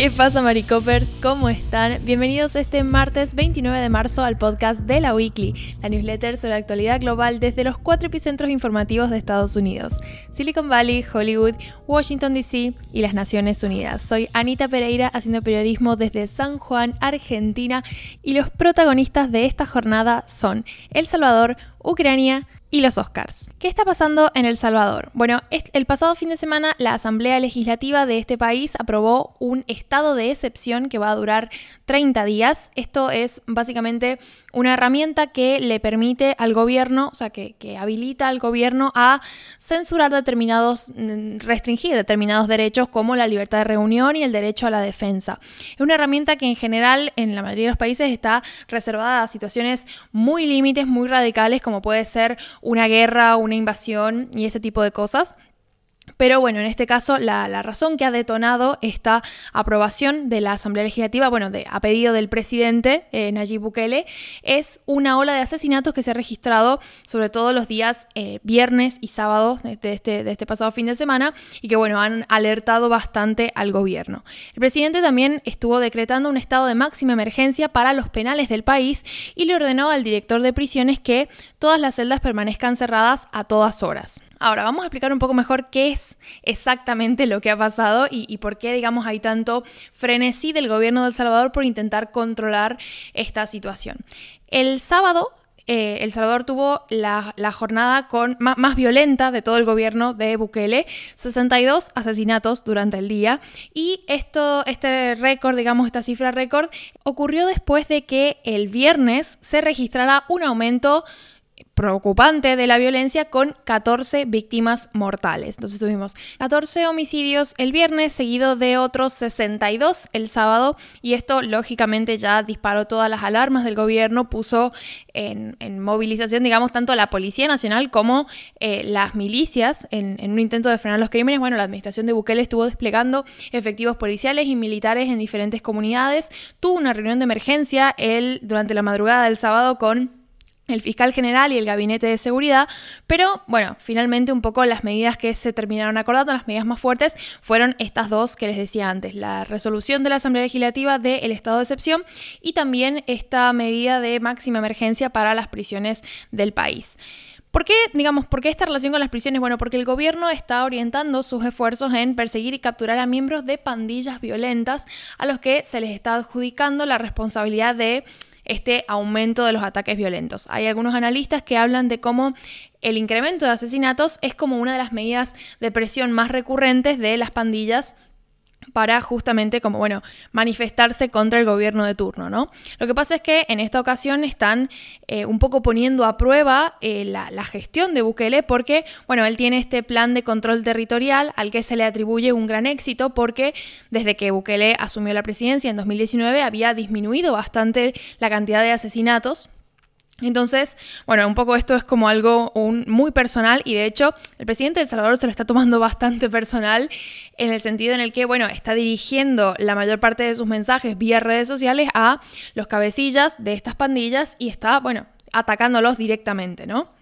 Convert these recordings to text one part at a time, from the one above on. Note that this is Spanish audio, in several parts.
¿Qué pasa, Maricopers? ¿Cómo están? Bienvenidos este martes 29 de marzo al podcast de la Weekly, la newsletter sobre la actualidad global desde los cuatro epicentros informativos de Estados Unidos: Silicon Valley, Hollywood, Washington DC y las Naciones Unidas. Soy Anita Pereira haciendo periodismo desde San Juan, Argentina, y los protagonistas de esta jornada son El Salvador, Ucrania, y los Oscars. ¿Qué está pasando en El Salvador? Bueno, el pasado fin de semana la Asamblea Legislativa de este país aprobó un estado de excepción que va a durar 30 días. Esto es básicamente una herramienta que le permite al gobierno, o sea, que, habilita al gobierno a censurar determinados, mm, restringir determinados derechos como la libertad de reunión y el derecho a la defensa. Es una herramienta que en general en la mayoría de los países está reservada a situaciones muy límites, muy radicales, como puede ser una guerra, una invasión y ese tipo de cosas. Pero bueno, en este caso la, razón que ha detonado esta aprobación de la Asamblea Legislativa, bueno, de, a pedido del presidente eh, Nayib Bukele, es una ola de asesinatos que se ha registrado sobre todo los días eh, viernes y sábados de, este, de este pasado fin de semana y que bueno, han alertado bastante al gobierno. El presidente también estuvo decretando un estado de máxima emergencia para los penales del país y le ordenó al director de prisiones que todas las celdas permanezcan cerradas a todas horas. Ahora, vamos a explicar un poco mejor qué es exactamente lo que ha pasado y, por qué, digamos, hay tanto frenesí del gobierno de El Salvador por intentar controlar esta situación. El sábado eh, El Salvador tuvo la, jornada con, más, violenta de todo el gobierno de Bukele, 62 asesinatos durante el día. Y esto, este récord, digamos, esta cifra récord, ocurrió después de que el viernes se registrara un aumento preocupante de la violencia con 14 víctimas mortales. Entonces tuvimos 14 homicidios el viernes, seguido de otros 62 el sábado, y esto lógicamente ya disparó todas las alarmas del gobierno, puso en, movilización, digamos, tanto a la Policía Nacional como eh, las milicias en, en, un intento de frenar los crímenes. Bueno, la administración de Bukele estuvo desplegando efectivos policiales y militares en diferentes comunidades, tuvo una reunión de emergencia él durante la madrugada del sábado con el fiscal general y el gabinete de seguridad, pero bueno, finalmente un poco las medidas que se terminaron acordando, las medidas más fuertes, fueron estas dos que les decía antes, la resolución de la Asamblea Legislativa del estado de excepción y también esta medida de máxima emergencia para las prisiones del país. ¿Por qué, digamos, por qué esta relación con las prisiones? Bueno, porque el gobierno está orientando sus esfuerzos en perseguir y capturar a miembros de pandillas violentas a los que se les está adjudicando la responsabilidad de este aumento de los ataques violentos. Hay algunos analistas que hablan de cómo el incremento de asesinatos es como una de las medidas de presión más recurrentes de las pandillas para justamente como, bueno, manifestarse contra el gobierno de turno, ¿no? Lo que pasa es que en esta ocasión están eh, un poco poniendo a prueba eh, la, la, gestión de Bukele porque, bueno, él tiene este plan de control territorial al que se le atribuye un gran éxito porque desde que Bukele asumió la presidencia en 2019 había disminuido bastante la cantidad de asesinatos entonces, bueno, un poco esto es como algo muy personal y de hecho el presidente de El Salvador se lo está tomando bastante personal en el sentido en el que, bueno, está dirigiendo la mayor parte de sus mensajes vía redes sociales a los cabecillas de estas pandillas y está, bueno, atacándolos directamente, ¿no?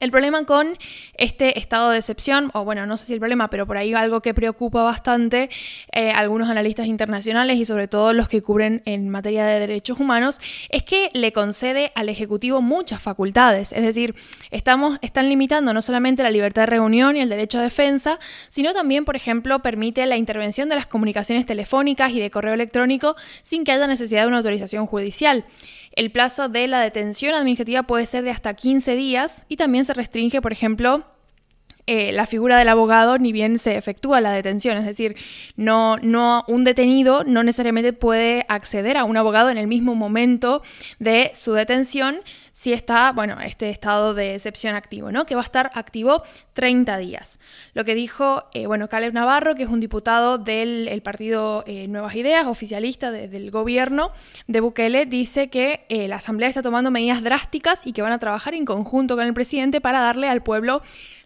El problema con este estado de excepción, o bueno, no sé si el problema, pero por ahí algo que preocupa bastante eh, algunos analistas internacionales y sobre todo los que cubren en materia de derechos humanos, es que le concede al Ejecutivo muchas facultades. Es decir, están limitando no solamente la libertad de reunión y el derecho a defensa, sino también, por ejemplo, permite la intervención de las comunicaciones telefónicas y de correo electrónico sin que haya necesidad de una autorización judicial. El plazo de la detención administrativa puede ser de hasta 15 días y también se restringe, por ejemplo, eh, la figura del abogado ni bien se efectúa la detención. Es decir, no, no, un detenido no necesariamente puede acceder a un abogado en el mismo momento de su detención si está, bueno, este estado de excepción activo, ¿no? Que va a estar activo 30 días. Lo que dijo, eh, bueno, Caleb Navarro, que es un diputado del partido eh, Nuevas Ideas, oficialista del gobierno de Bukele, dice que la Asamblea está tomando medidas drásticas y que van a trabajar en conjunto con el presidente para darle al pueblo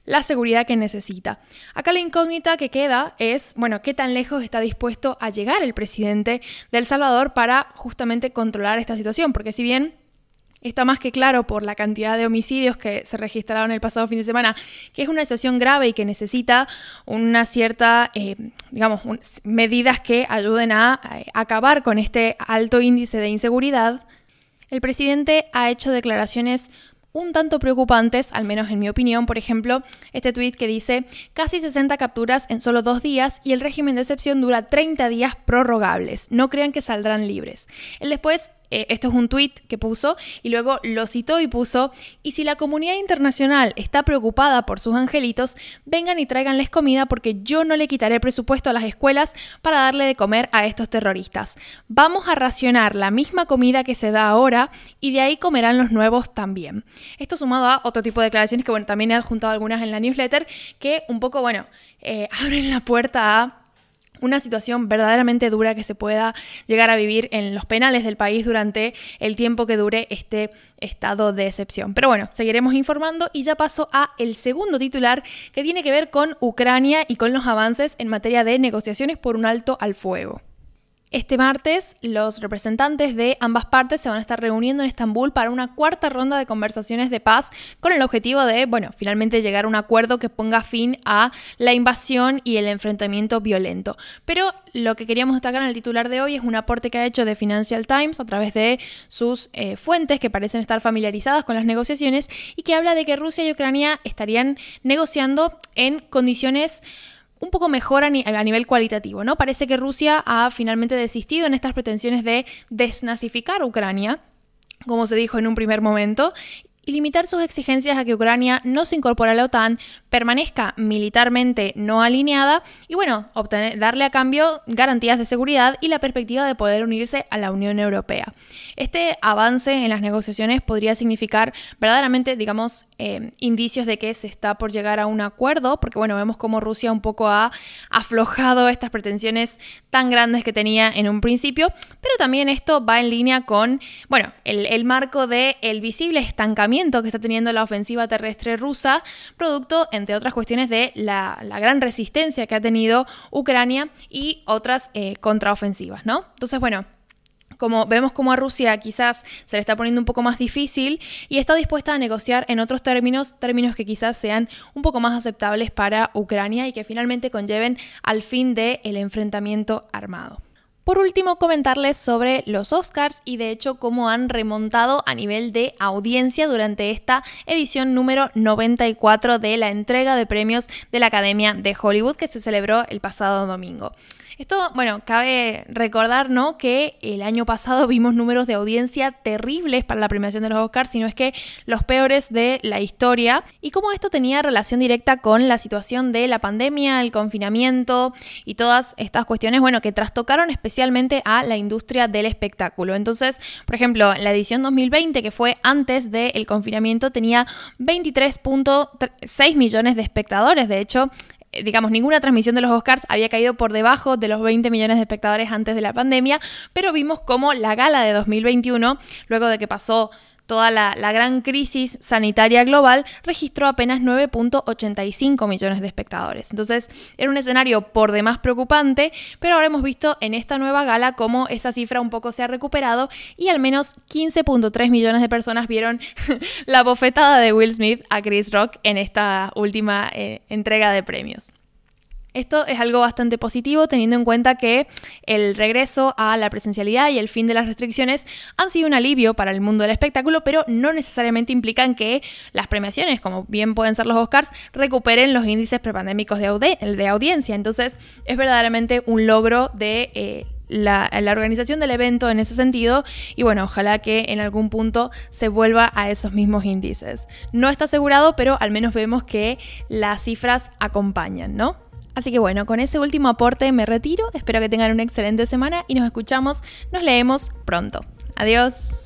la seguridad que necesita. Acá la incógnita que queda es, bueno, qué tan lejos está dispuesto a llegar el presidente de El Salvador para justamente controlar esta situación, porque si bien Está más que claro por la cantidad de homicidios que se registraron el pasado fin de semana, que es una situación grave y que necesita una cierta, eh, digamos, medidas que ayuden a acabar con este alto índice de inseguridad. El presidente ha hecho declaraciones un tanto preocupantes, al menos en mi opinión. Por ejemplo, este tuit que dice casi 60 capturas en solo dos días y el régimen de excepción dura 30 días prorrogables. No crean que saldrán libres. Él después eh, esto es un tweet que puso y luego lo citó y puso, y si la comunidad internacional está preocupada por sus angelitos, vengan y tráiganles comida porque yo no le quitaré presupuesto a las escuelas para darle de comer a estos terroristas. Vamos a racionar la misma comida que se da ahora y de ahí comerán los nuevos también. Esto sumado a otro tipo de declaraciones que bueno, también he adjuntado algunas en la newsletter que un poco, bueno, eh, abren la puerta a una situación verdaderamente dura que se pueda llegar a vivir en los penales del país durante el tiempo que dure este estado de excepción. Pero bueno, seguiremos informando y ya paso a el segundo titular que tiene que ver con Ucrania y con los avances en materia de negociaciones por un alto al fuego. Este martes, los representantes de ambas partes se van a estar reuniendo en Estambul para una cuarta ronda de conversaciones de paz con el objetivo de, bueno, finalmente llegar a un acuerdo que ponga fin a la invasión y el enfrentamiento violento. Pero lo que queríamos destacar en el titular de hoy es un aporte que ha hecho de Financial Times a través de sus eh, fuentes que parecen estar familiarizadas con las negociaciones y que habla de que Rusia y Ucrania estarían negociando en condiciones un poco mejor a, nivel cualitativo, ¿no? Parece que Rusia ha finalmente desistido en estas pretensiones de desnazificar Ucrania, como se dijo en un primer momento, y limitar sus exigencias a que Ucrania no se incorpore a la OTAN, permanezca militarmente no alineada y bueno, darle a cambio garantías de seguridad y la perspectiva de poder unirse a la Unión Europea. Este avance en las negociaciones podría significar verdaderamente, digamos, eh, indicios de que se está por llegar a un acuerdo, porque bueno, vemos como Rusia un poco ha aflojado estas pretensiones tan grandes que tenía en un principio, pero también esto va en línea con, bueno, el, el marco del el visible estancamiento que está teniendo la ofensiva terrestre rusa, producto, entre otras cuestiones, de la, gran resistencia que ha tenido Ucrania y otras eh, contraofensivas, ¿no? Entonces, bueno, como vemos como a Rusia quizás se le está poniendo un poco más difícil y está dispuesta a negociar en otros términos, términos que quizás sean un poco más aceptables para Ucrania y que finalmente conlleven al fin del el enfrentamiento armado. Por último, comentarles sobre los Oscars y de hecho cómo han remontado a nivel de audiencia durante esta edición número 94 de la entrega de premios de la Academia de Hollywood que se celebró el pasado domingo. Esto, bueno, cabe recordar. Que el año pasado vimos números de audiencia terribles para la premiación de los Oscars, sino es que los peores de la historia, y cómo esto tenía relación directa con la situación de la pandemia, el confinamiento y todas estas cuestiones, bueno, que trastocaron especialmente a la industria del espectáculo. Entonces, por ejemplo, la edición 2020, que fue antes del confinamiento, tenía 23.6 millones de espectadores. De hecho, eh, digamos, ninguna transmisión de los Oscars había caído por debajo de los 20 millones de espectadores antes de la pandemia, pero vimos como la gala de 2021, luego de que pasó toda la, gran crisis sanitaria global, registró apenas 9.85 millones de espectadores. Entonces, era un escenario por demás preocupante, pero ahora hemos visto en esta nueva gala cómo esa cifra un poco se ha recuperado y al menos 15.3 millones de personas vieron la bofetada de Will Smith a Chris Rock en esta última eh, entrega de premios. Esto es algo bastante positivo teniendo en cuenta que el regreso a la presencialidad y el fin de las restricciones han sido un alivio para el mundo del espectáculo, pero no necesariamente implican que las premiaciones, como bien pueden ser los Oscars, recuperen los índices prepandémicos de, audiencia. Entonces es verdaderamente un logro de... Eh, la, organización del evento en ese sentido y bueno, ojalá que en algún punto se vuelva a esos mismos índices. No está asegurado, pero al menos vemos que las cifras acompañan, ¿no? Así que bueno, con ese último aporte me retiro, espero que tengan una excelente semana y nos escuchamos, nos leemos pronto. Adiós.